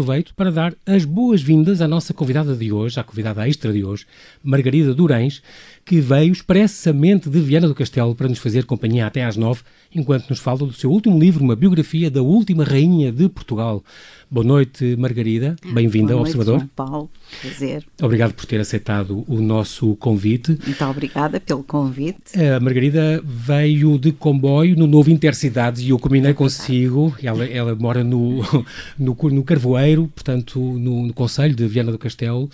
aproveito para dar as boas-vindas à nossa convidada de hoje, à convidada extra de hoje, Margarida Durães, que veio expressamente de Viana do Castelo para nos fazer companhia até às nove, enquanto nos fala do seu último livro, uma biografia da última rainha de Portugal. Boa noite, Margarida. Bem-vinda ao Observador. João Paulo, prazer. Obrigado por ter aceitado o nosso convite. Muito obrigada pelo convite. A Margarida veio de comboio no novo Intercidades e eu combinei é consigo. Ela, ela mora no, no, no Carvoeiro, portanto, no, no Conselho de Viana do Castelo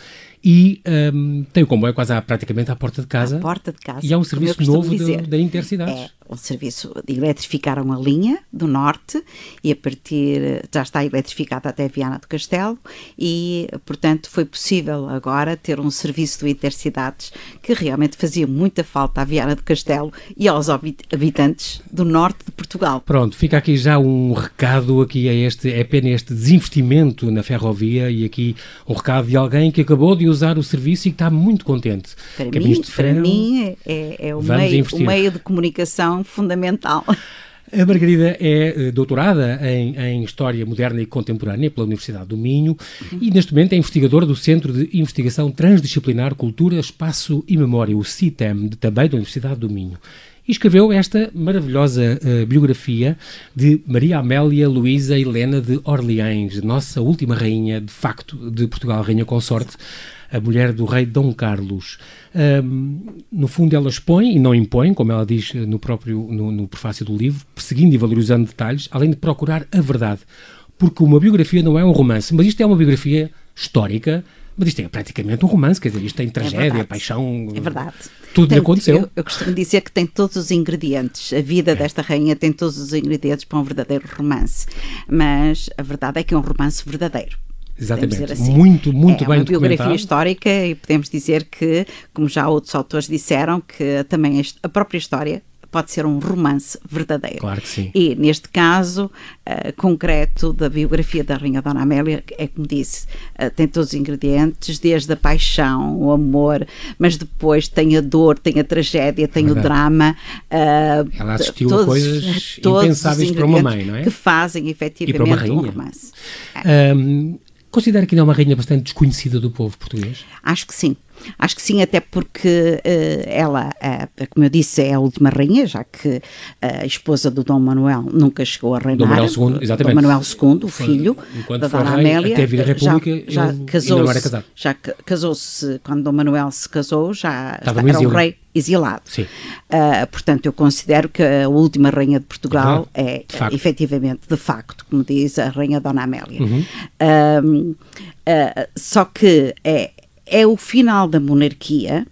e um, tem o comboio quase à, praticamente à porta de casa. À porta de casa. E é um serviço novo da Intercidades. É o serviço, eletrificaram a linha do norte e a partir, já está eletrificada até Viana do Castelo e, portanto, foi possível agora ter um serviço do Intercidades que realmente fazia muita falta à Viana do Castelo e aos habitantes do norte de Portugal. Pronto, fica aqui já um recado aqui a este, é pena este desinvestimento na ferrovia e aqui um recado de alguém que acabou de usar o serviço e que está muito contente. Para, mim, para mim é, é o, meio, o meio de comunicação fundamental. A Margarida é eh, doutorada em, em, História Moderna e Contemporânea pela Universidade do Minho e, neste momento, é investigadora do Centro de Investigação Transdisciplinar Cultura, Espaço e Memória, o CITEM, também da Universidade do Minho. E escreveu esta maravilhosa uh, biografia de Maria Amélia Luísa Helena de Orleans, nossa última rainha, de facto, de Portugal, rainha consorte a mulher do rei Dom Carlos. Um, no fundo, ela expõe e não impõe, como ela diz no próprio no, no prefácio do livro, perseguindo e valorizando detalhes, além de procurar a verdade. Porque uma biografia não é um romance, mas isto é uma biografia histórica, mas isto é praticamente um romance, quer dizer, isto tem tragédia, é paixão. É verdade. Tudo lhe aconteceu. Eu, eu, costumo dizer que tem todos os ingredientes. A vida é. desta rainha tem todos os ingredientes para um verdadeiro romance. Mas a verdade é que é um romance verdadeiro. Exatamente. Assim. Muito, muito é bem uma biografia histórica e podemos dizer que, como já outros autores disseram, que também a própria história pode ser um romance verdadeiro. Claro que sim. E neste caso uh, concreto da biografia da Rainha Dona Amélia, é como disse, uh, tem todos os ingredientes, desde a paixão, o amor, mas depois tem a dor, tem a tragédia, tem Verdade. o drama. Uh, Ela assistiu todos, a coisas impensáveis para uma mãe, não é? Que fazem efetivamente um romance. Um, Considera que ainda é uma rainha bastante desconhecida do povo português? Acho que sim. Acho que sim, até porque uh, ela, uh, como eu disse, é a última rainha, já que a esposa do Dom Manuel nunca chegou a reinar. Dom Manuel II, exatamente. Dom Manuel II, o filho Enquanto da Dona Amélia. Até vir a República, já, já casou-se. Já casou-se, quando Dom Manuel se casou, já Estava era um rei exilado. Uh, portanto, eu considero que a última rainha de Portugal é, de é efetivamente, de facto, como diz a rainha Dona Amélia. Uhum. Uh, uh, só que é, é o final da monarquia.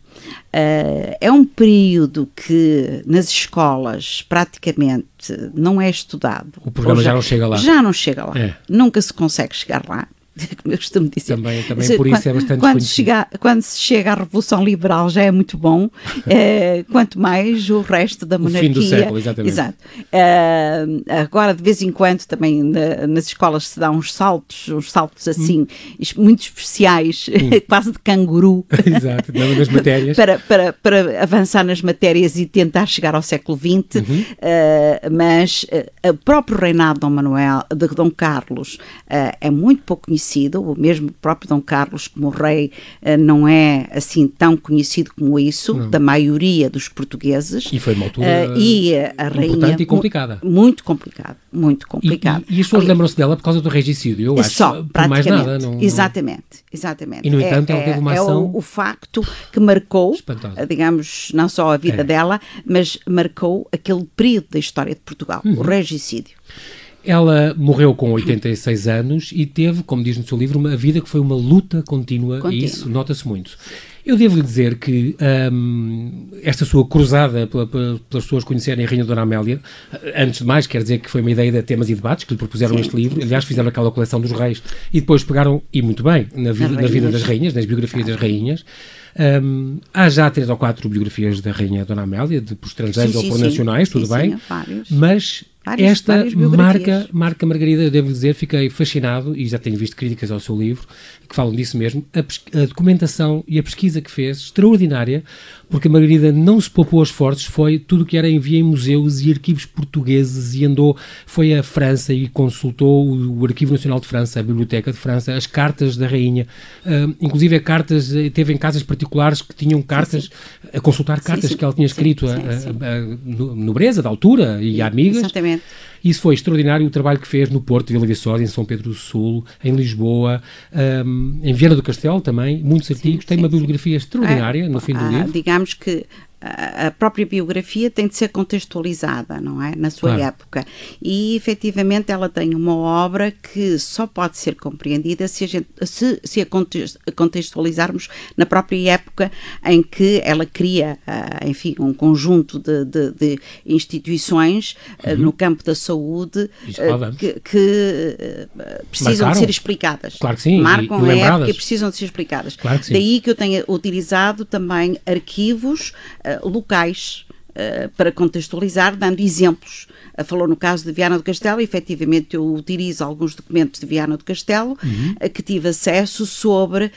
Uh, é um período que nas escolas praticamente não é estudado. O programa já, já, não chega lá. Já não chega lá. É. Nunca se consegue chegar lá. como eu costumo dizer. Também, também por isso quando, é bastante quando chega, quando se chega à Revolução Liberal já é muito bom, é, quanto mais o resto da monarquia. O fim do século, exatamente. Exato. É, agora, de vez em quando, também na, nas escolas se dá uns saltos, uns saltos assim, hum. muito especiais, hum. quase de canguru. Exato, nas matérias. para, para, para avançar nas matérias e tentar chegar ao século XX, uhum. uh, mas uh, o próprio reinado de Dom Manuel, de Dom Carlos, uh, é muito pouco conhecido conhecido, o mesmo próprio Dom Carlos, como rei, eh, não é assim tão conhecido como isso, não. da maioria dos portugueses. E foi uma altura uh, e a rainha, e complicada. Muito complicada, muito complicada. E, e, e as pessoas lembram-se dela por causa do regicídio, eu acho. Só, por mais nada. Não, exatamente, exatamente. E no entanto é, ela teve uma é, ação... É o, o, facto que marcou, espantosa. digamos, não só a vida é. dela, mas marcou aquele período da história de Portugal, uhum. o regicídio. Ela morreu com 86 anos e teve, como diz no seu livro, uma vida que foi uma luta contínua, contínua. e isso nota-se muito. Eu devo lhe dizer que um, esta sua cruzada pela, pela, pelas pessoas conhecerem a Rainha Dona Amélia, antes de mais, quer dizer que foi uma ideia de temas e debates que lhe propuseram Sim. este livro. Aliás, fizeram aquela coleção dos reis e depois pegaram, e muito bem, na vida, na vida das rainhas, nas biografias das rainhas. Um, há já três ou quatro biografias da Rainha Dona Amélia, de por estrangeiros sim, ou por sim, nacionais, tudo sim, bem, mas Esta várias marca, marca Margarida, eu devo dizer, fiquei fascinado e já tenho visto críticas ao seu livro que falam disso mesmo. A, a, documentação e a pesquisa que fez, extraordinária, porque a Margarida não se poupou esforços, foi tudo o que era envia em museus e arquivos portugueses e andou, foi à França e consultou o, o Arquivo Nacional de França, a Biblioteca de França, as cartas da Rainha, uh, inclusive cartas, eh, teve em casas particulares que tinham cartas, sim, sim. a consultar cartas sim, que ela tinha escrito a, nobreza da altura e amigas. Exatamente. Isso foi extraordinário o trabalho que fez no Porto de Vila Viçosa, em São Pedro do Sul, em Lisboa, um, em Viana do Castelo também, muitos artigos. Sim, Tem sim, uma bibliografia extraordinária é, no fim do ah, livro. Digamos que a própria biografia tem de ser contextualizada, não é? Na sua claro. época. E efetivamente ela tem uma obra que só pode ser compreendida se a, gente, se, se a contextualizarmos na própria época em que ela cria, uh, enfim, um conjunto de, de, de instituições uh, uhum. no campo da saúde uh, que, que precisam Marcaram. de ser explicadas. Claro que sim. Marcam e, e a época e precisam de ser explicadas. Claro que. Daí que eu tenha utilizado também arquivos locais uh, para contextualizar, dando exemplos. Uh, falou no caso de Viana do Castelo, e efetivamente eu utilizo alguns documentos de Viana do Castelo uhum. uh, que tive acesso sobre,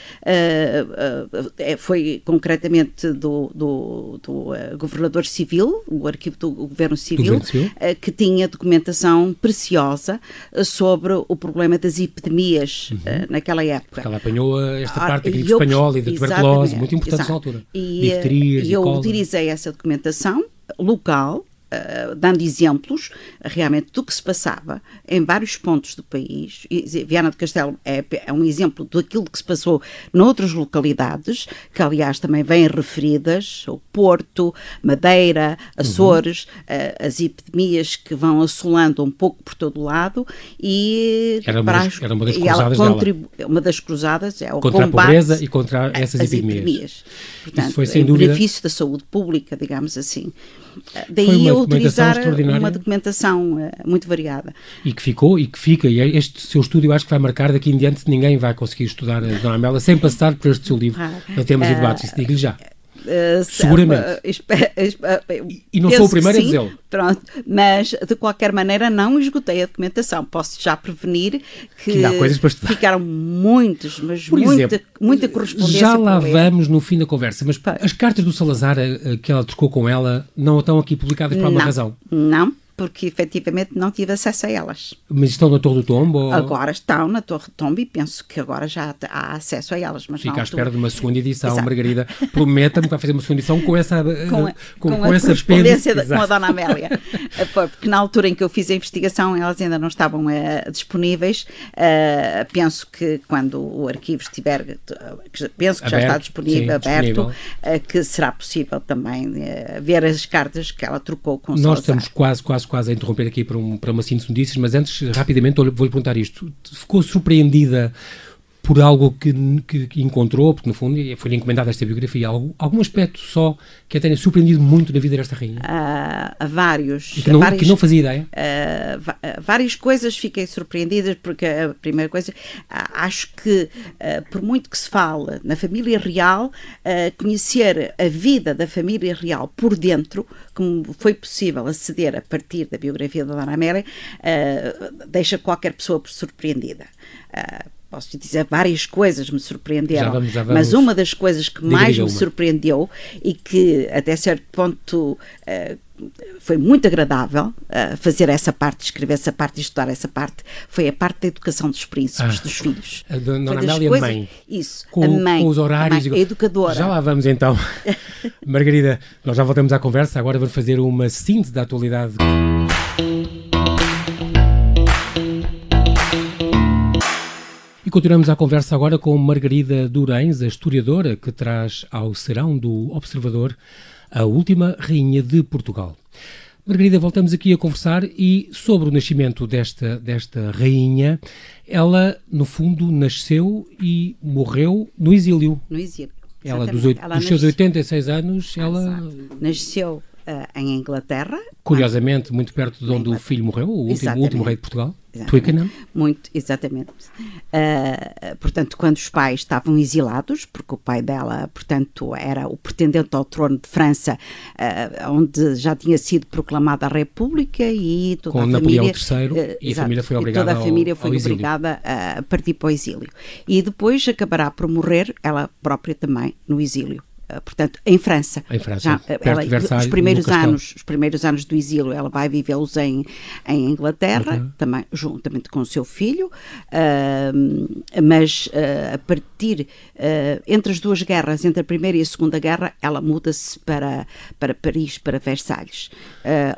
foi concretamente do, do, do governador civil, o arquivo do governo civil, civil. que tinha documentação preciosa sobre o problema das epidemias uhum. naquela época. Porque ela apanhou esta parte da gripe espanhola e da tuberculose, muito importante na altura. E, e eu utilizei essa documentação local Uh, dando exemplos realmente do que se passava em vários pontos do país. Viana do Castelo é, é, um exemplo daquilo que se passou noutras localidades, que aliás também vêm referidas, o Porto, Madeira, Açores, uhum. uh, as epidemias que vão assolando um pouco por todo o lado e era uma, das, era uma das cruzadas contribu- Uma das cruzadas é o contra combate a pobreza e contra essas epidemias. epidemias. Portanto, Isso foi sem em dúvida... benefício da saúde pública, digamos assim. Daí eu utilizar uma documentação uh, muito variada. E que ficou e que fica, e é este seu estudo eu acho que vai marcar daqui em diante, ninguém vai conseguir estudar a Dona Amélia sem passar por este seu livro, ah, em termos uh, de debates, isso digo-lhe já. Uh, Seguramente. Uh, uh, e não sou o primeiro a dizê-lo. Pronto, mas de qualquer maneira não esgotei a documentação. Posso já prevenir que, que ficaram muitos, mas Por muita, exemplo, muita correspondência. Já lá vamos no fim da conversa, mas as cartas do Salazar que ela trocou com ela não estão aqui publicadas por alguma razão? Não porque efetivamente não tive acesso a elas. Mas estão na Torre do Tombo? Ou... Agora estão na Torre do Tombo e penso que agora já há acesso a elas. Mas Fica à espera de uma segunda edição, Exato. Margarida. Prometa-me que vai fazer uma segunda edição com essa com, a, com, com, com essa correspondência com a Dona Amélia. Eh, porque na altura em que eu fiz a investigação elas ainda não estavam uh, disponíveis. Uh, penso que quando o arquivo estiver, penso que aberto, já está disponível, sim, aberto, disponível. Uh, que será possível também ver as cartas que ela trocou com o Nós Salazar. estamos quase, quase quase a interromper aqui para, um, para uma síntese de notícias, mas antes, rapidamente, vou-lhe perguntar isto. Ficou surpreendida por algo que, que, que, encontrou, porque no fundo foi-lhe encomendada esta biografia, algum, algum aspecto só que a tenha surpreendido muito na vida desta rainha? Uh, vários. E que não, vários, que não fazia ideia? Uh, várias coisas fiquei surpreendida, porque a primeira coisa, uh, acho que por muito que se fale na família real, conhecer a vida da família real por dentro, como foi possível aceder a partir da biografia da Dona Amélia, deixa qualquer pessoa surpreendida. Posso dizer várias coisas me surpreenderam, já vamos, já vamos. mas uma das coisas que mais me surpreendeu e que até certo ponto uh, foi muito agradável uh, fazer essa parte, escrever essa parte e estudar essa parte, foi a parte da educação dos príncipes, ah, dos filhos. A Dona Amélia coisas, mãe. Isso, com, a mãe. Com os horários. A, mãe, a educadora. Já lá vamos então. Margarida, nós já voltamos à conversa, agora vamos fazer uma síntese da atualidade. Continuamos a conversa agora com Margarida Durães, a historiadora que traz ao serão do Observador a última rainha de Portugal. Margarida, voltamos aqui a conversar e sobre o nascimento desta, desta rainha, ela, no fundo, nasceu e morreu no exílio. No exílio. Ela, dos, ela dos seus 86 anos, ela... Nasceu uh, em Inglaterra, Curiosamente, muito perto de onde o filho morreu, o último, último rei de Portugal. Twickenham. Muito, exatamente. Uh, portanto, quando os pais estavam exilados, porque o pai dela, portanto, era o pretendente ao trono de França, uh, onde já tinha sido proclamada a República e toda Com a Napoleão família... III uh, e a família foi obrigada toda a família ao, foi ao obrigada a partir para o exílio. E depois acabará por morrer, ela própria também, no exílio. Eh, portanto, em França. Em França, Já, ela, os primeiros anos, os primeiros anos do exílio, ela vai vivê-los em, em Inglaterra, uhum. também juntamente com o seu filho, uh, mas uh, a partir uh, entre as duas guerras, entre a primeira e a segunda guerra, ela muda-se para para Paris, para Versalhes,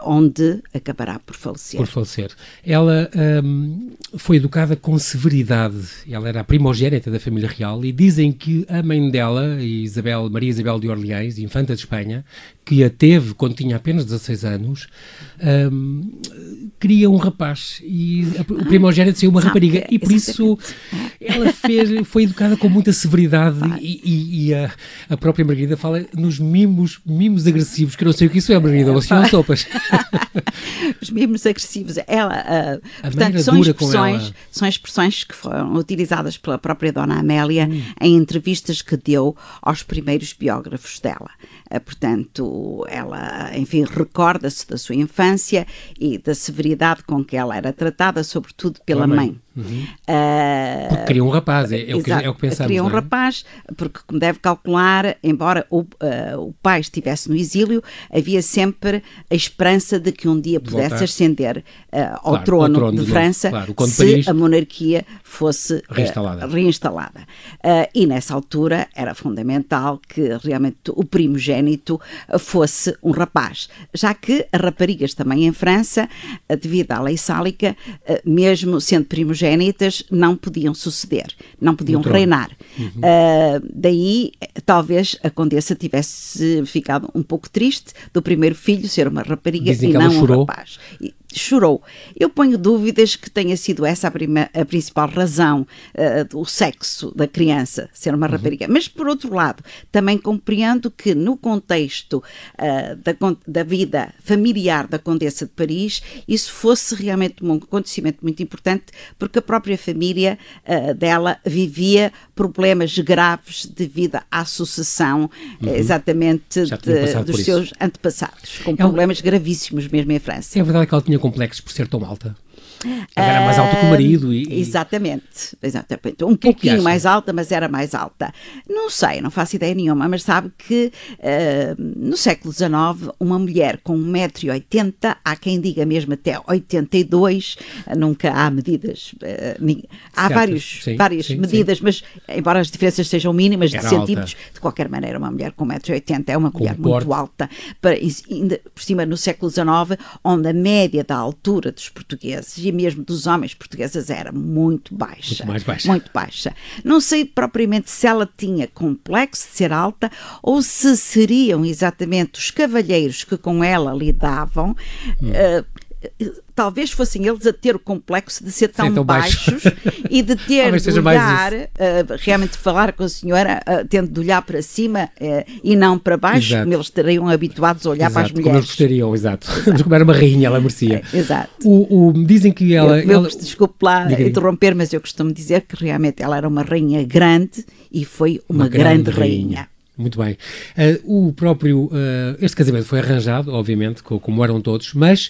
onde acabará por falecer. Por falecer. Ela um, foi educada com severidade. Ela era a primogênita da família real e dizem que a mãe dela, Isabel Maria Isabel de Orleães, infanta de Espanha, que a teve quando tinha apenas 16 anos, um, queria um rapaz. E a, o primogênito saiu uma rapariga. e por isso ela fez, foi educada com muita severidade e, e, e a, a, própria Margarida fala nos mimos, mimos agressivos, que eu não sei o que isso é, Margarida, ou se são sopas. Os mimos agressivos, ela, uh, portanto, são expressões, são expressões que foram utilizadas pela própria Dona Amélia hum. em entrevistas que deu aos primeiros biógrafos dela. Uh, portanto, ela, enfim, recorda-se da sua infância e da severidade com que ela era tratada, sobretudo pela mãe. mãe. Uhum. Uh, porque queria um rapaz, é, é, o, que, é o que pensamos. Queria um é? rapaz, porque, como deve calcular, embora o, uh, o pai estivesse no exílio, havia sempre a esperança de que um dia pudesse Voltar. ascender uh, ao, claro, trono ao, trono de, França claro, se a monarquia fosse reinstalada. reinstalada. e nessa altura era fundamental que realmente o primogênito fosse um rapaz, já que as raparigas também em França, devido à lei sálica, mesmo sendo primogênito, primogênitas não podiam suceder, não podiam reinar. Uhum. Uh, daí, talvez a condessa tivesse ficado um pouco triste do primeiro filho ser uma rapariga Dizem e não um rapaz. E, chorou. Eu ponho dúvidas que tenha sido essa a, prima, a principal razão uh, do sexo da criança, ser uma uhum. rapariga. Mas, por outro lado, também compreendo que no contexto uh, da, da vida familiar da Condessa de Paris, isso fosse realmente um acontecimento muito importante, porque a própria família uh, dela vivia problemas graves devido à sucessão, uhum. exatamente, de, dos seus antepassados, com é problemas gravíssimos mesmo em França. É verdade que ela tinha complexos por ser tão alta? Era mais alta que o marido. E, exatamente, exatamente. Um que é pouquinho que mais alta, mas era mais alta. Não sei, não faço ideia nenhuma, mas sabe que uh, no século XIX, uma mulher com 1,80m, há quem diga mesmo até 82, nunca há medidas, uh, há certo. vários, sim, várias sim, medidas, sim. mas embora as diferenças sejam mínimas era de centímetros, alta. de qualquer maneira, uma mulher com 1,80m é uma com mulher muito porte. alta, para, ainda por cima no século XIX, onde a média da altura dos portugueses mesmo dos homens portugueses era muito baixa. Muito mais baixa. Muito baixa. Não sei propriamente se ela tinha complexo de ser alta ou se seriam exatamente os cavalheiros que com ela lidavam. Hum. Uh, talvez fossem eles a ter o complexo de ser tão, tão baixos e de ter de olhar, uh, realmente falar com a senhora, uh, tendo de olhar para cima uh, e não para baixo, exato. como eles estariam habituados a olhar exato, para as mulheres. Como eles gostariam, exato. Mas como era uma rainha, ela merecia. É, exato. O, o, dizem que ela. Eu, ela... desculpe lá interromper, mas eu costumo dizer que realmente ela era uma rainha grande e foi uma, uma grande, grande rainha. rainha. Muito bem. Uh, o próprio. Uh, este casamento foi arranjado, obviamente, como eram todos, mas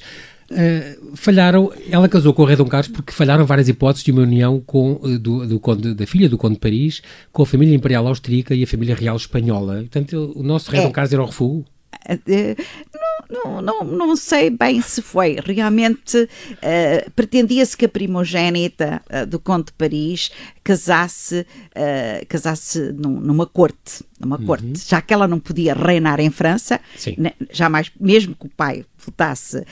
Uh, falharam, ela casou com o rei Dom Carlos porque falharam várias hipóteses de uma união com, uh, do, do conde, da filha do conde de Paris com a família imperial austríaca e a família real espanhola. Portanto, o nosso rei é. Dom Carlos era o refúgio? Uh, não, não, não sei bem se foi. Realmente uh, pretendia-se que a primogênita uh, do Conde de Paris casasse, uh, casasse num, numa corte, numa uhum. corte, já que ela não podia reinar em França, né, jamais, mesmo que o pai votasse uh,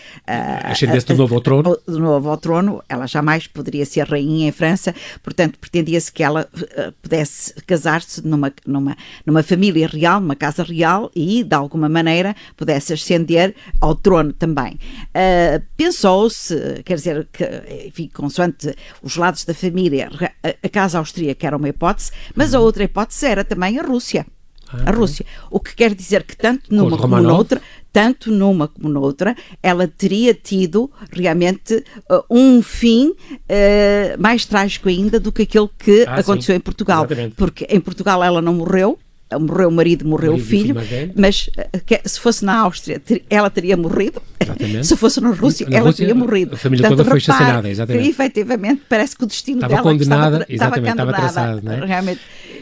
ascendesse do novo ao trono, do novo ao trono, ela jamais poderia ser rainha em França, portanto pretendia-se que ela uh, pudesse casar-se numa, numa, numa família real, numa casa real e de alguma maneira pudesse ascender ao trono também. Uh, Pensou-se, quer dizer, que, enfim, consoante os lados da família, a, a casa austríaca era uma hipótese, mas a outra hipótese era também a Rússia. Ah, a Rússia. O que quer dizer que tanto numa como noutra, tanto numa como noutra, ela teria tido realmente uh, um fim uh, mais trágico ainda do que aquele que ah, aconteceu sim. em Portugal. Exatamente. Porque em Portugal ela não morreu, morreu o marido, morreu o, marido o filho, mas eh, se fosse na Áustria, ela teria morrido. Exatamente. Se fosse na Rússia, na ela Rússia, teria morrido. A família Portanto, toda foi assassinada, exatamente. Que, efetivamente, parece que o destino estava dela condenada, estava, exatamente, estava, traçado, não é? Realmente.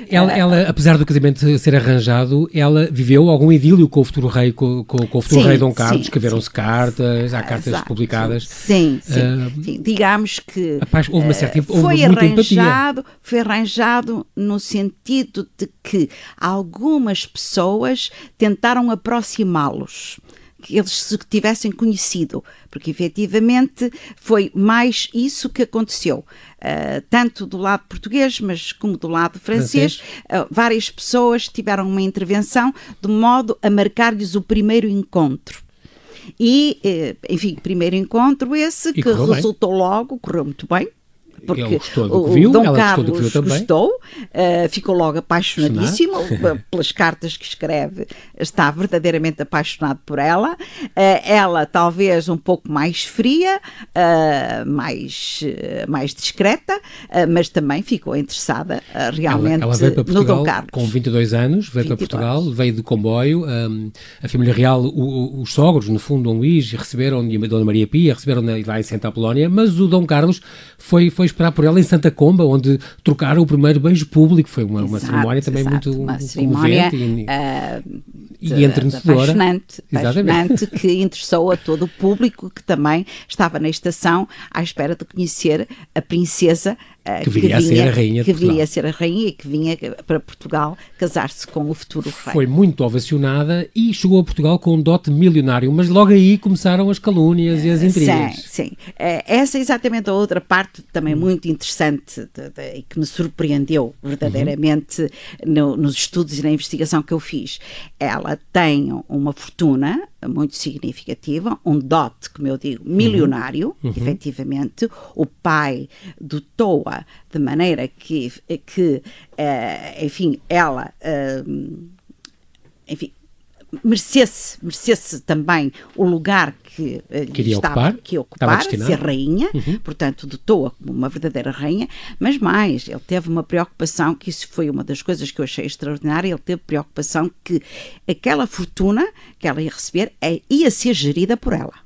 Ela, ela, apesar do casamento ser arranjado, ela viveu algum idílio com o futuro rei, com, com, com o futuro sim, rei Dom Carlos, escreveram-se cartas, há cartas Exato. publicadas. Sim, sim, uh, sim. Digamos que rapaz, houve uma certa houve foi arranjado, empatia. Foi arranjado no sentido de que algumas pessoas tentaram aproximá-los que eles se tivessem conhecido, porque efetivamente foi mais isso que aconteceu. Uh, tanto do lado português, mas como do lado francês, uh, várias pessoas tiveram uma intervenção de modo a marcar-lhes o primeiro encontro. E, uh, enfim, primeiro encontro esse, e que resultou bem. logo, correu muito bem, porque ele gostou do que viu, Dom ela Carlos gostou do que viu também. Gostou, uh, ficou logo apaixonadíssimo pelas cartas que escreve, está verdadeiramente apaixonado por ela. Uh, ela talvez um pouco mais fria, uh, mais, mais discreta, mas também ficou interessada realmente ela, ela veio para Portugal no Dom Carlos. Com 22 anos, veio 22. para Portugal, veio de comboio. Um, a família real, o, os sogros, no fundo, Dom Luís, receberam, e a Dona Maria Pia, receberam lá em Santa Apolónia, mas o Dom Carlos foi, foi esperar por ela em Santa Comba, onde trocaram o primeiro beijo público. Foi uma, exato, uma cerimónia também exato. muito uma cerimónia, comovente uh, e, entrenecedora. Apaixonante, apaixonante que interessou a todo o público que também estava na estação à espera de conhecer a princesa que viria, que vinha, a ser a rainha que viria a ser a rainha e que vinha para Portugal casar-se com o futuro rei. Foi muito ovacionada e chegou a Portugal com um dote milionário, mas logo aí começaram as calúnias e as intrigas. Sim, sim. Uh, essa é exatamente a outra parte também hum. muito interessante e que me surpreendeu verdadeiramente uhum. no, nos estudos e na investigação que eu fiz. Ela tem uma fortuna muito significativa, um dote, como eu digo, milionário, uhum. uhum. efetivamente. O pai dotou-a de maneira que, que uh, enfim, ela, uh, enfim, merecesse, merecesse também o lugar que uh, Queria estava, ocupar, que ocupar, ser rainha, uhum. portanto dotou-a como uma verdadeira rainha, mas mais, ele teve uma preocupação, que isso foi uma das coisas que eu achei extraordinária, ele teve preocupação que aquela fortuna que ela ia receber é, ia ser gerida por ela.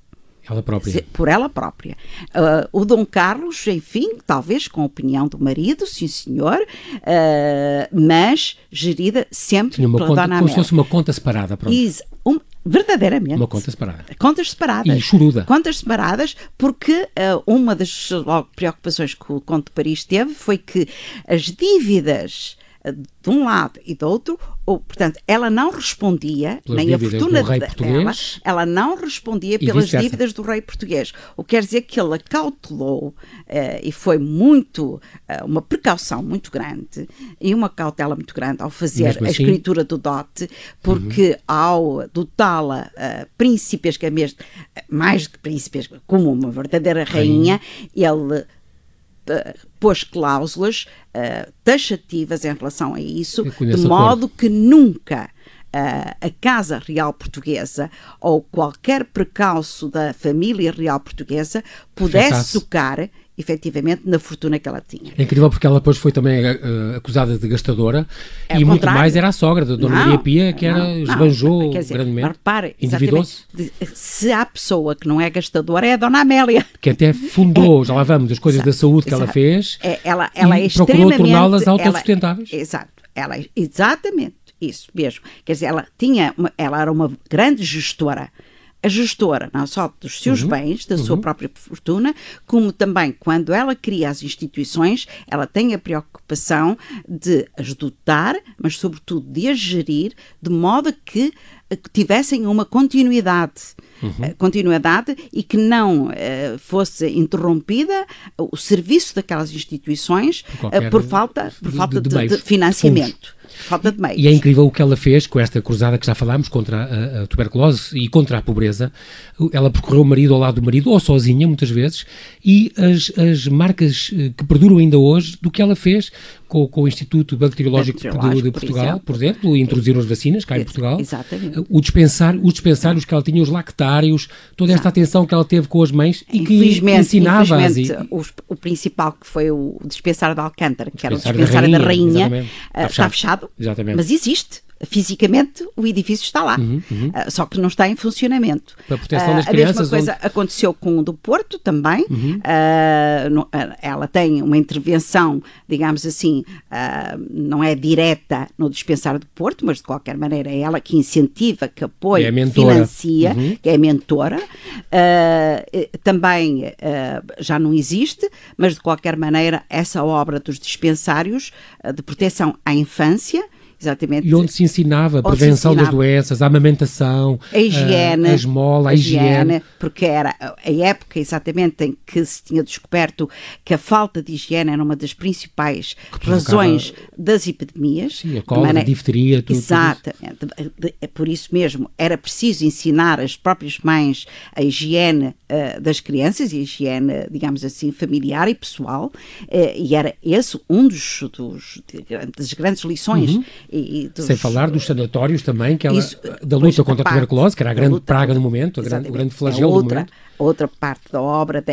Ela própria. Por ela própria. Uh, o Dom Carlos, enfim, talvez com a opinião do marido, sim senhor, uh, mas gerida sempre Tinha uma pela conta, Dona Como se fosse uma conta separada, pronto. Is, um, verdadeiramente. Uma conta separada. Contas separadas. E choruda. Contas separadas, porque uh, uma das preocupações que o Conde de Paris teve foi que as dívidas de um lado e do outro, ou, portanto, ela não respondia, pelas nem a fortuna dela, ela não respondia e pelas dívidas do rei português. O que quer dizer que ele acautelou, uh, e foi muito, uh, uma precaução muito grande, e uma cautela muito grande ao fazer assim, a escritura do dote, porque uhum. ao dotá-la uh, príncipes, mesmo, mais que príncipes, como uma verdadeira rainha, rainha. ele pôs cláusulas uh, taxativas em relação a isso, de modo acordo. que nunca uh, a Casa Real Portuguesa ou qualquer precalço da família real portuguesa pudesse tocar efetivamente na fortuna que ela tinha. É incrível porque ela depois foi também uh, acusada de gastadora é e muito mais era a sogra da Dona Maria Pia que era, não, esbanjou dizer, grandemente, repare, endividou-se. Se há pessoa que não é gastadora é a Dona Amélia. Que até fundou, é, já lá vamos, as coisas exato, da saúde que exato. ela fez é, ela, ela e é procurou torná-las autossustentáveis. exato, ela, é, exatamente, isso mesmo. Quer dizer, ela tinha, ela era uma grande gestora a gestora não só dos seus uhum. bens, da uhum. sua própria fortuna, como também quando ela cria as instituições, ela tem a preocupação de as dotar, mas sobretudo de as gerir, de modo que tivessem uma continuidade. Uhum. Eh, continuidade e que não uh, fosse interrompida o serviço daquelas instituições por, uh, por falta, por falta de, de, de, de financiamento. Falta de meios. E é incrível o que ela fez com esta cruzada que já falámos contra a, a tuberculose e contra a pobreza. Ela percorreu o marido ao lado do marido, ou sozinha, muitas vezes, e as, as marcas eh, que perduram ainda hoje do que ela fez com, com o Instituto Bacteriológico, Bacteriológico de Portugal, por exemplo, por exemplo introduziram as vacinas cá em Portugal. Exatamente. O dispensar, os dispensários que ela tinha, os lactários, toda esta Exato. atenção que ela teve com as mães e que ensinava. Infelizmente, e... o, o, principal que foi o dispensário de Alcântara, que era o dispensário da Rainha, da rainha uh, está fechado. Exatamente. Mas existe fisicamente o edifício está lá, uhum, uhum. Uh, só que não está em funcionamento. Para a proteção das uh, a crianças. A mesma coisa onde... aconteceu com o do Porto também. Uhum. Uh, ela tem uma intervenção, digamos assim, não é direta no dispensário do Porto, mas de qualquer maneira é ela que incentiva, que apoia, é que financia, uhum. que é mentora. também já não existe, mas de qualquer maneira essa obra dos dispensários de proteção à infância Exatamente. E onde se ensinava a prevenção ensinava. das doenças, a amamentação, a higiene, a, a esmola, a, a higiene. higiene. Porque era a época exatamente em que se tinha descoberto que a falta de higiene era uma das principais razões das epidemias. Sim, a cólera, maneira... a difteria, tudo. Exatamente. É por isso mesmo era preciso ensinar as próprias mães a higiene uh, das crianças e a higiene, digamos assim, familiar e pessoal. Uh, e era esse um dos, dos das grandes lições. Uhum e, dos... Sem falar dos sanatórios também, que ela, Isso, da luta contra a tuberculose, que era a grande luta, praga do momento, grande, o grande flagelo outra, do momento outra parte da obra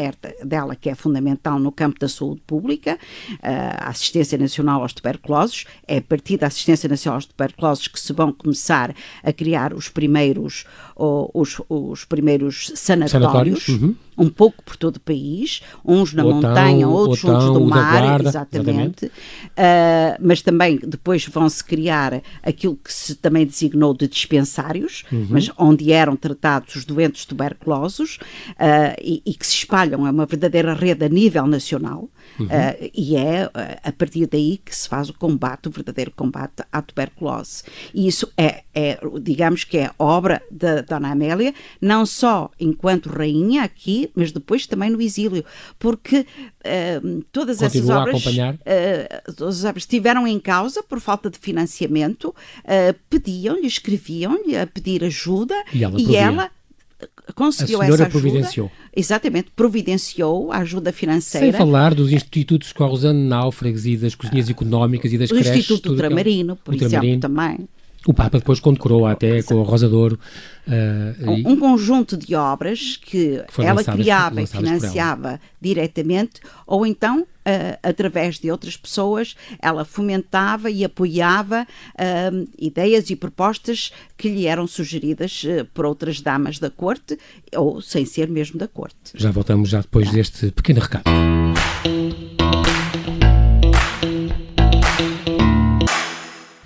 dela que é fundamental no campo da saúde pública, a Assistência Nacional aos Tuberculosos. É a partir da Assistência Nacional aos Tuberculosos que se vão começar a criar os primeiros, os, os primeiros sanatórios. sanatórios uhum. Um pouco por todo o país, uns na Otão, montanha, outros Otão, juntos do mar, guarda, exatamente. exatamente. Uh, mas também depois vão-se criar aquilo que se também designou de dispensários, uhum. mas onde eram tratados os doentes tuberculosos uh, e, e, que se espalham, é uma verdadeira rede a nível nacional, uhum. uh, e é a partir daí que se faz o combate, o verdadeiro combate à tuberculose. E isso é, é digamos que é obra da Dona Amélia, não só enquanto rainha aqui, mas depois também no exílio, porque uh, todas Continua essas obras, uh, todas as obras estiveram em causa por falta de financiamento, uh, pediam-lhe, escreviam-lhe a pedir ajuda e ela, e ela conseguiu essa ajuda. providenciou. Exatamente, providenciou a ajuda financeira. Sem falar dos institutos Corrosano Náufragos e das cozinhas económicas e das o creches. O Instituto Ultramarino, por exemplo, também. O Papa depois condecorou até com o Rosador. Uh, um, um, conjunto de obras que, que ela criava e financiava diretamente, ou então, uh, através de outras pessoas, ela fomentava e apoiava uh, ideias e propostas que lhe eram sugeridas por outras damas da corte, ou sem ser mesmo da corte. Já voltamos já depois deste pequeno recado.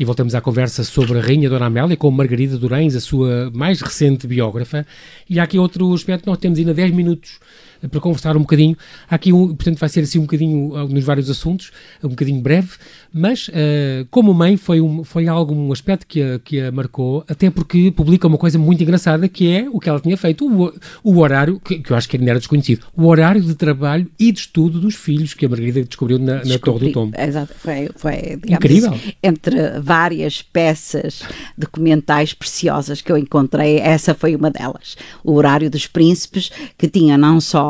E voltamos à conversa sobre a Rainha Dona Amélia com Margarida Durães, a sua mais recente biógrafa. E há aqui outro aspecto, nós temos ainda 10 minutos para conversar um bocadinho. Há aqui, um, portanto, vai ser assim um bocadinho uh, nos vários assuntos, um bocadinho breve, mas uh, como mãe foi, um, foi algo, um aspecto que a, que a marcou, até porque publica uma coisa muito engraçada que é o que ela tinha feito, o, o horário, que, que eu acho que ainda era desconhecido, o horário de trabalho e de estudo dos filhos que a Margarida descobriu na, na Torre do Tombo. Exato, foi, foi Incrível. entre várias peças documentais preciosas que eu encontrei, essa foi uma delas. O horário dos príncipes, que tinha não só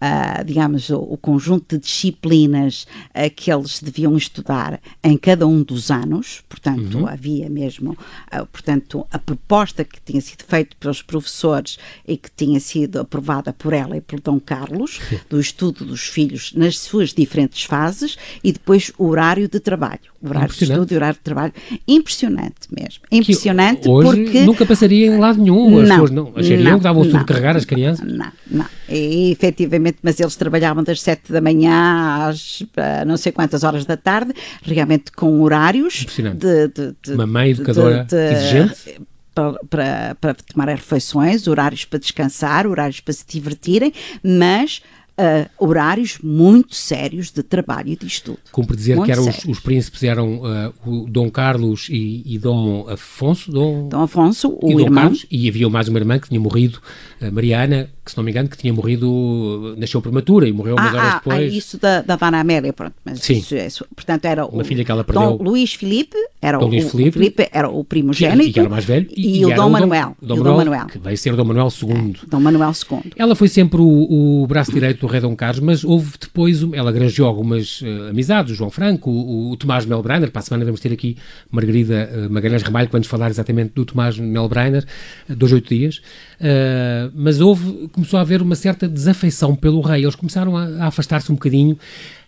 uh, digamos, o, o, conjunto de disciplinas uh, que eles deviam estudar em cada um dos anos, portanto, uhum. havia mesmo, uh, portanto, a proposta que tinha sido feita pelos professores e que tinha sido aprovada por ela e pelo Dom Carlos, do estudo dos filhos nas suas diferentes fases e depois o horário de trabalho. O horário de estudo e horário de trabalho. Impressionante mesmo. Impressionante que hoje porque. Nunca passaria em lado nenhum. As não, pessoas não achariam que davam carregar as crianças. Não, não. E efetivamente, mas eles trabalhavam das 7 da manhã às não sei quantas horas da tarde, realmente com horários de, de, de, Uma mãe educadora de, exigente para, para, para tomar as refeições, horários para descansar, horários para se divertirem, mas Uh, horários muito sérios de trabalho e de estudo. Cumpre dizer muito que eram os, os, príncipes eram uh, o Dom Carlos e, e, Dom Afonso. Dom, Dom Afonso, o e irmão. Carlos, e havia mais uma irmã que tinha morrido, Mariana, que se não me engano, que tinha morrido, nasceu prematura e morreu umas ah, horas ah, depois. Ah, isso da, da Dona Amélia, pronto. Mas Sim. Isso, isso, portanto, era Uma o filha que ela perdeu. Dom Luís Filipe, era Dom o, Luís o Filipe, Filipe era o primogênito. E que era o mais velho. E, o era Dom Manuel. Dom, e o Manuel, Dom Manuel. Que vai ser Dom Manuel II. É, Dom Manuel II. Ela foi sempre o, o, braço direito do rei Dom Carlos, mas houve depois, ela granjeou algumas uh, amizades, o João Franco, o, o Tomás Melbrenner, para a semana vamos ter aqui Margarida uh, Magalhães Ramalho, nos falar exatamente do Tomás Melbrenner, uh, dois oito dias, uh, mas houve, começou a haver uma certa desafeição pelo rei, eles começaram a, a afastar-se um bocadinho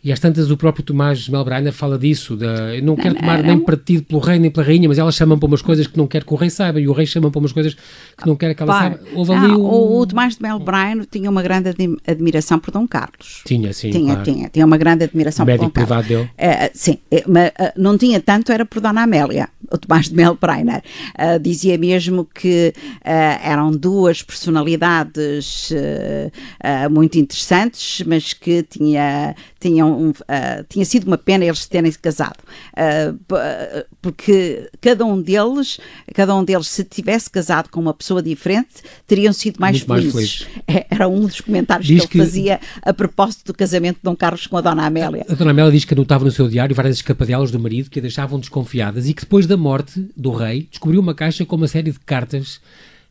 e às tantas o próprio Tomás Melbrenner fala disso, eu não, quero tomar não, nem partido pelo rei nem pela rainha, mas elas chamam para umas coisas que não quer que o rei saiba, e o rei chama para umas coisas que não quer que ela saiba. Houve ali um... o, o Tomás de Melbrenner tinha uma grande admiração por Dom Carlos. Tinha, sim, tinha, claro. tinha, tinha uma grande admiração por Dom privado Carlos. dele. É, sim, é, mas não tinha tanto, era por Dona Amélia, o Tomás de Melbrenner. Uh, dizia mesmo que uh, eram duas personalidades uh, muito interessantes, mas que tinha, tinham, tinha sido uma pena eles terem se casado. porque cada um deles, cada um deles, se tivesse casado com uma pessoa diferente, teriam sido mais felizes. Mais é, era um dos comentários Diz que ele fazia a propósito do casamento de Dom Carlos com a Dona Amélia. A Dona Amélia diz que anotava no seu diário várias escapadelas do marido que a deixavam desconfiadas e que depois da morte do rei descobriu uma caixa com uma série de cartas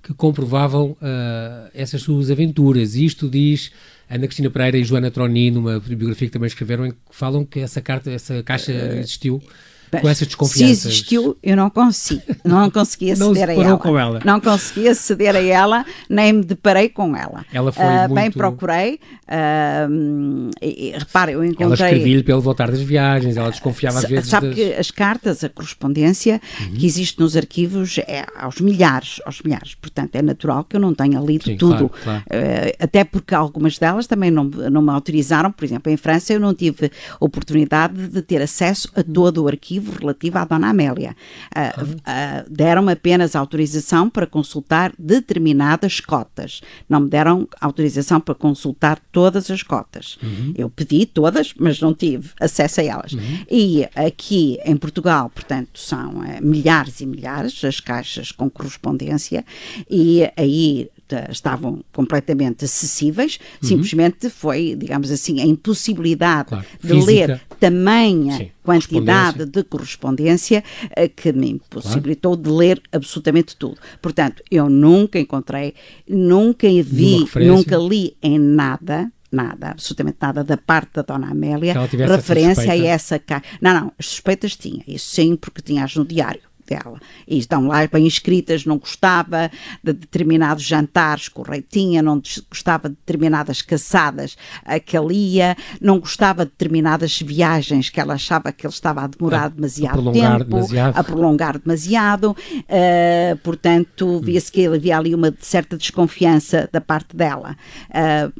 que comprovavam uh, essas suas aventuras. E isto diz Ana Cristina Pereira e Joana Troni, numa biografia que também escreveram, em que falam que essa carta, essa caixa existiu com essas desconfianças. Se existiu, eu não consigo. Não conseguia não ceder se a ela. com ela. Não conseguia ceder a ela, nem me deparei com ela. Ela foi uh, muito... Bem procurei. Uh, e, e, repare, eu encontrei... Ela escrevia-lhe pelo voltar das viagens, ela desconfiava às vezes Sabe das... que as cartas, a correspondência uhum. que existe nos arquivos é aos milhares, aos milhares. Portanto, é natural que eu não tenha lido Sim, tudo. Claro, claro. Uh, até porque algumas delas também não, não me autorizaram. Por exemplo, em França eu não tive oportunidade de ter acesso a todo o arquivo relativo à Dona Amélia. Uh, uh, deram-me apenas autorização para consultar determinadas cotas. Não me deram autorização para consultar todas as cotas. Uhum. Eu pedi todas, mas não tive acesso a elas. Uhum. E aqui em Portugal, portanto, são uh, milhares e milhares as caixas com correspondência e aí estavam completamente acessíveis, uhum. simplesmente foi, digamos assim, a impossibilidade claro. de Física. ler tamanha Sim. quantidade de correspondência uh, que me impossibilitou claro. de ler absolutamente tudo. Portanto, eu nunca encontrei, nunca vi, nunca li em nada nada, absolutamente nada da parte da Dona Amélia, referência a essa caixa. Não, não, as suspeitas tinha, isso sim, porque tinhas no diário dela. E estão lá bem escritas, não gostava de determinados jantares que o rei tinha, não gostava de determinadas caçadas a que ele ia, não gostava de determinadas viagens que ela achava que ele estava a demorar a, demasiado a tempo, demasiado. a prolongar demasiado. Uh, portanto, via-se que havia ali uma certa desconfiança da parte dela uh,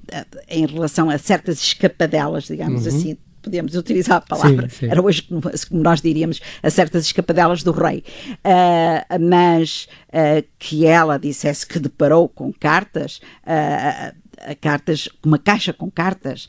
em relação a certas escapadelas, digamos uhum. assim, podíamos utilizar a palavra, sim, sim. era hoje como, como, nós diríamos, a certas escapadelas do rei, uh, mas uh, que ela dissesse que deparou com cartas, uh, cartas, uma caixa com cartas,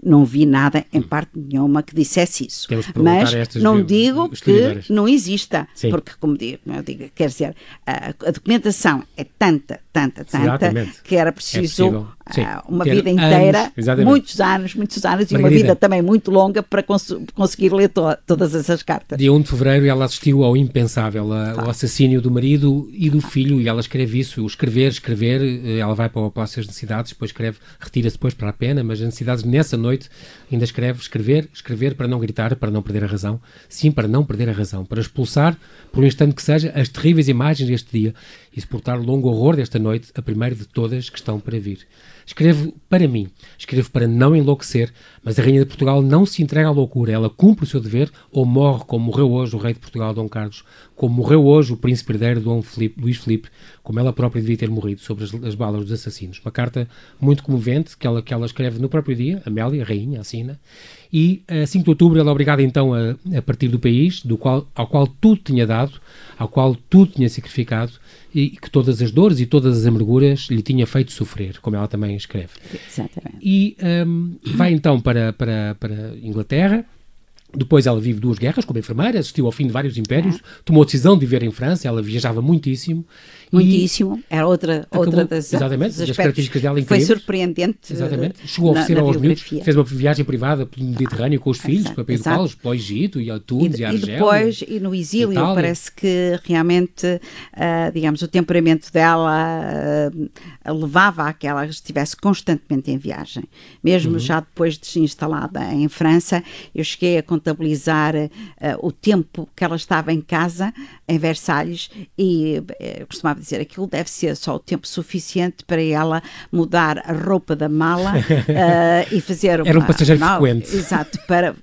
não vi nada em parte nenhuma que dissesse isso. Mas não digo que não exista, sim. porque como digo, eu digo, quer dizer, a, a documentação é tanta, tanta, tanta, Exatamente. que era preciso Sim, uma vida inteira, anos, muitos anos, muitos anos, Margarida. e uma vida também muito longa para cons conseguir ler to todas essas cartas. Dia 1 de fevereiro ela assistiu ao impensável, a, ao assassínio do marido e do filho, e ela escreve isso, o escrever, escrever, eh, ela vai para o Palácio das Necessidades, depois escreve, retira-se depois para a pena, mas as necessidades nessa noite ainda escreve, escrever, escrever para não gritar, para não perder a razão, sim, para não perder a razão, para expulsar, por um instante que seja, as terríveis imagens deste dia e suportar o longo horror desta noite, a primeira de todas que estão para vir. Escrevo para mim, escrevo para não enlouquecer, mas a Rainha de Portugal não se entrega à loucura, ela cumpre o seu dever ou morre como morreu hoje o rei de Portugal, Dom Carlos, como morreu hoje o príncipe herdeiro Dom Filipe, Luís Filipe, como ela própria devia ter morrido sobre as, as, balas dos assassinos. Uma carta muito comovente que ela, que ela escreve no próprio dia, Amélia, a rainha, assina, e a 5 de outubro ela é obrigada então a, a partir do país, do qual, ao qual tudo tinha dado, ao qual tudo tinha sacrificado, e que todas as dores e todas as amarguras lhe tinha feito sofrer, como ela também escreve. Exatamente. E um, vai então para, para, para Inglaterra. Depois ela vive duas guerras como enfermeira, assistiu ao fim de vários impérios, tomou a decisão de viver em França, ela viajava muitíssimo Muitíssimo. Era outra, acabou, outra das, exatamente, das características dela incríveis. Foi surpreendente. Exatamente. Chegou a oferecer aos miúdos, fez uma viagem privada pelo Mediterrâneo com os filhos, para Pedro Carlos, para o Egito e a Tunis e, e a Argélia. E depois, e no exílio, Itália. parece que realmente, uh, digamos, o temperamento dela uh, levava a que ela estivesse constantemente em viagem. Mesmo uhum. já depois de se instalada em França, eu cheguei a contabilizar uh, o tempo que ela estava em casa, em Versalhes, e eu costumava dizer, aquilo deve ser só o tempo suficiente para ela mudar a roupa da mala e fazer uma... Era um passageiro não, frequente. Exato, para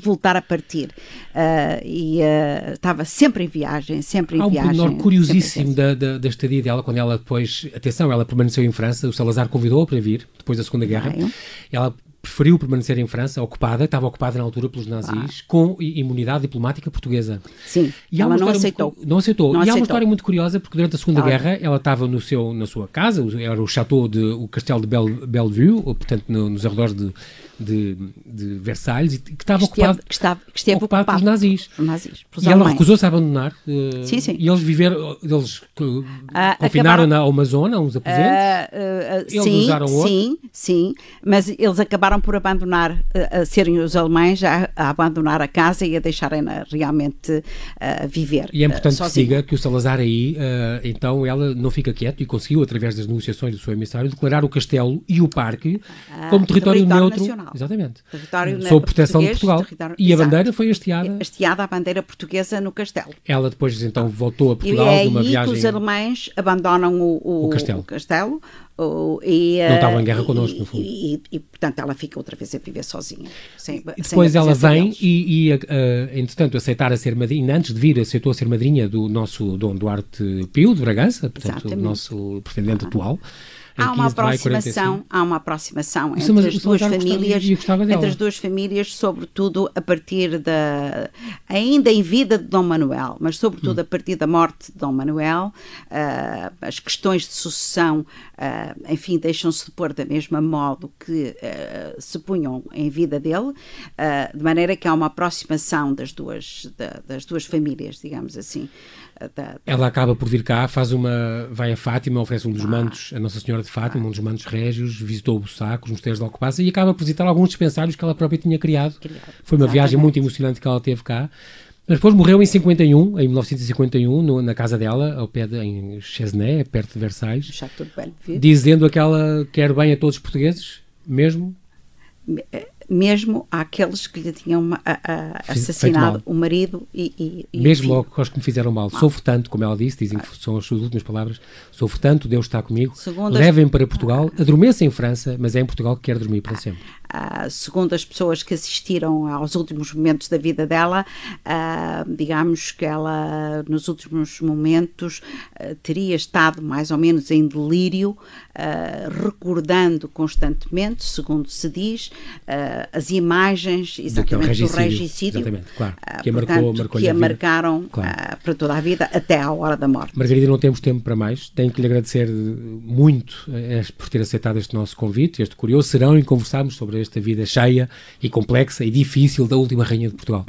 voltar a partir. Uh, e uh, estava sempre em viagem, sempre em Há um viagem. Há um curiosíssimo da, da, da, estadia dela, quando ela depois, atenção, ela permaneceu em França, o Salazar convidou-a para vir, depois da Segunda Guerra. Vai. Ela preferiu permanecer em França, ocupada, estava ocupada na altura pelos nazis, ah. com imunidade diplomática portuguesa. Sim, e ela não aceitou. Muito, não aceitou. Não e aceitou. há uma história muito curiosa, porque durante a Segunda. Guerra ela estava no seu, na sua casa, era o chateau, de, o castelo de Bellevue, portanto no, nos arredores de, de, de Versalhes, que estava ocupado, que estava, que esteve ocupado, ocupado pelos nazis. nazis e ela recusou-se a abandonar. Uh, sim, sim. E eles viveram, eles uh, confinaram na uma zona, uns aposentos. Uh, eles sim, usaram outro. Sim, sim, mas eles acabaram por abandonar, a serem os alemães a, a, abandonar a casa e a deixarem-na realmente viver. E é importante que siga que o Salazar aí, então, ela não fica quieto e conseguiu, através das negociações do seu emissário, declarar o castelo e o parque como território, território neutro. Nacional. Exatamente. Território Sob proteção de Portugal. E a bandeira foi hasteada. Hasteada a bandeira portuguesa no castelo. Ela depois então voltou a Portugal e é numa viagem. que os alemães abandonam o, o, o castelo. O castelo e, não estavam em guerra connosco, no fundo. E, e, e, portanto, ela fica outra vez a viver sozinha. Sem, e depois ela vem e, e uh, entretanto, aceitar a ser madrinha, antes de vir, aceitou a ser madrinha do nosso Dom Duarte Pio de Bragança, portanto, Exatamente. o nosso pretendente ah. atual há uma aproximação, há uma aproximação entre mas, as duas famílias, entre as duas famílias, sobretudo a partir da ainda em vida de Dom Manuel, mas sobretudo hum. a partir da morte de Dom Manuel, uh, as questões de sucessão, uh, enfim, deixam-se pôr da mesma modo que uh, se punham em vida dele, de maneira que há uma aproximação das duas da, das duas famílias, digamos assim. Da, Ela acaba por vir cá, faz uma. vai a Fátima, oferece um dos ah. mantos a Nossa Senhora de Fátima, ah. um dos mantos régios, visitou o Bussaco, os mosteiros de Alcobaça e acaba por visitar alguns dispensários que ela própria tinha criado. criado. Foi uma Exatamente. viagem muito emocionante que ela teve cá. Mas depois morreu em 51, em 1951, no, na casa dela, ao pé de, em Chesnay, perto de Versailles, dizendo aquela quer bem a todos os portugueses, mesmo eh, mesmo àqueles que lhe tinham a, a, assassinado o marido e, e mesmo logo aos que me fizeram mal. mal. Sofro tanto, como ela disse, dizem que são as suas últimas palavras, sofro tanto, Deus está comigo, levem para Portugal, adormeça em França, mas é em Portugal que quer dormir para sempre. Uh, segundo as pessoas que assistiram aos últimos momentos da vida dela, uh, digamos que ela nos últimos momentos uh, teria estado mais ou menos em delírio, recordando constantemente, segundo se diz, as imagens exatamente do regicídio, exatamente, claro, que a, marcou, marcou que a marcaram claro. para toda a vida até à hora da morte. Margarida, não temos tempo para mais. Tenho que lhe agradecer muito por ter aceitado este nosso convite, este curioso serão, e conversarmos sobre esta vida cheia e complexa e difícil da última Rainha de Portugal.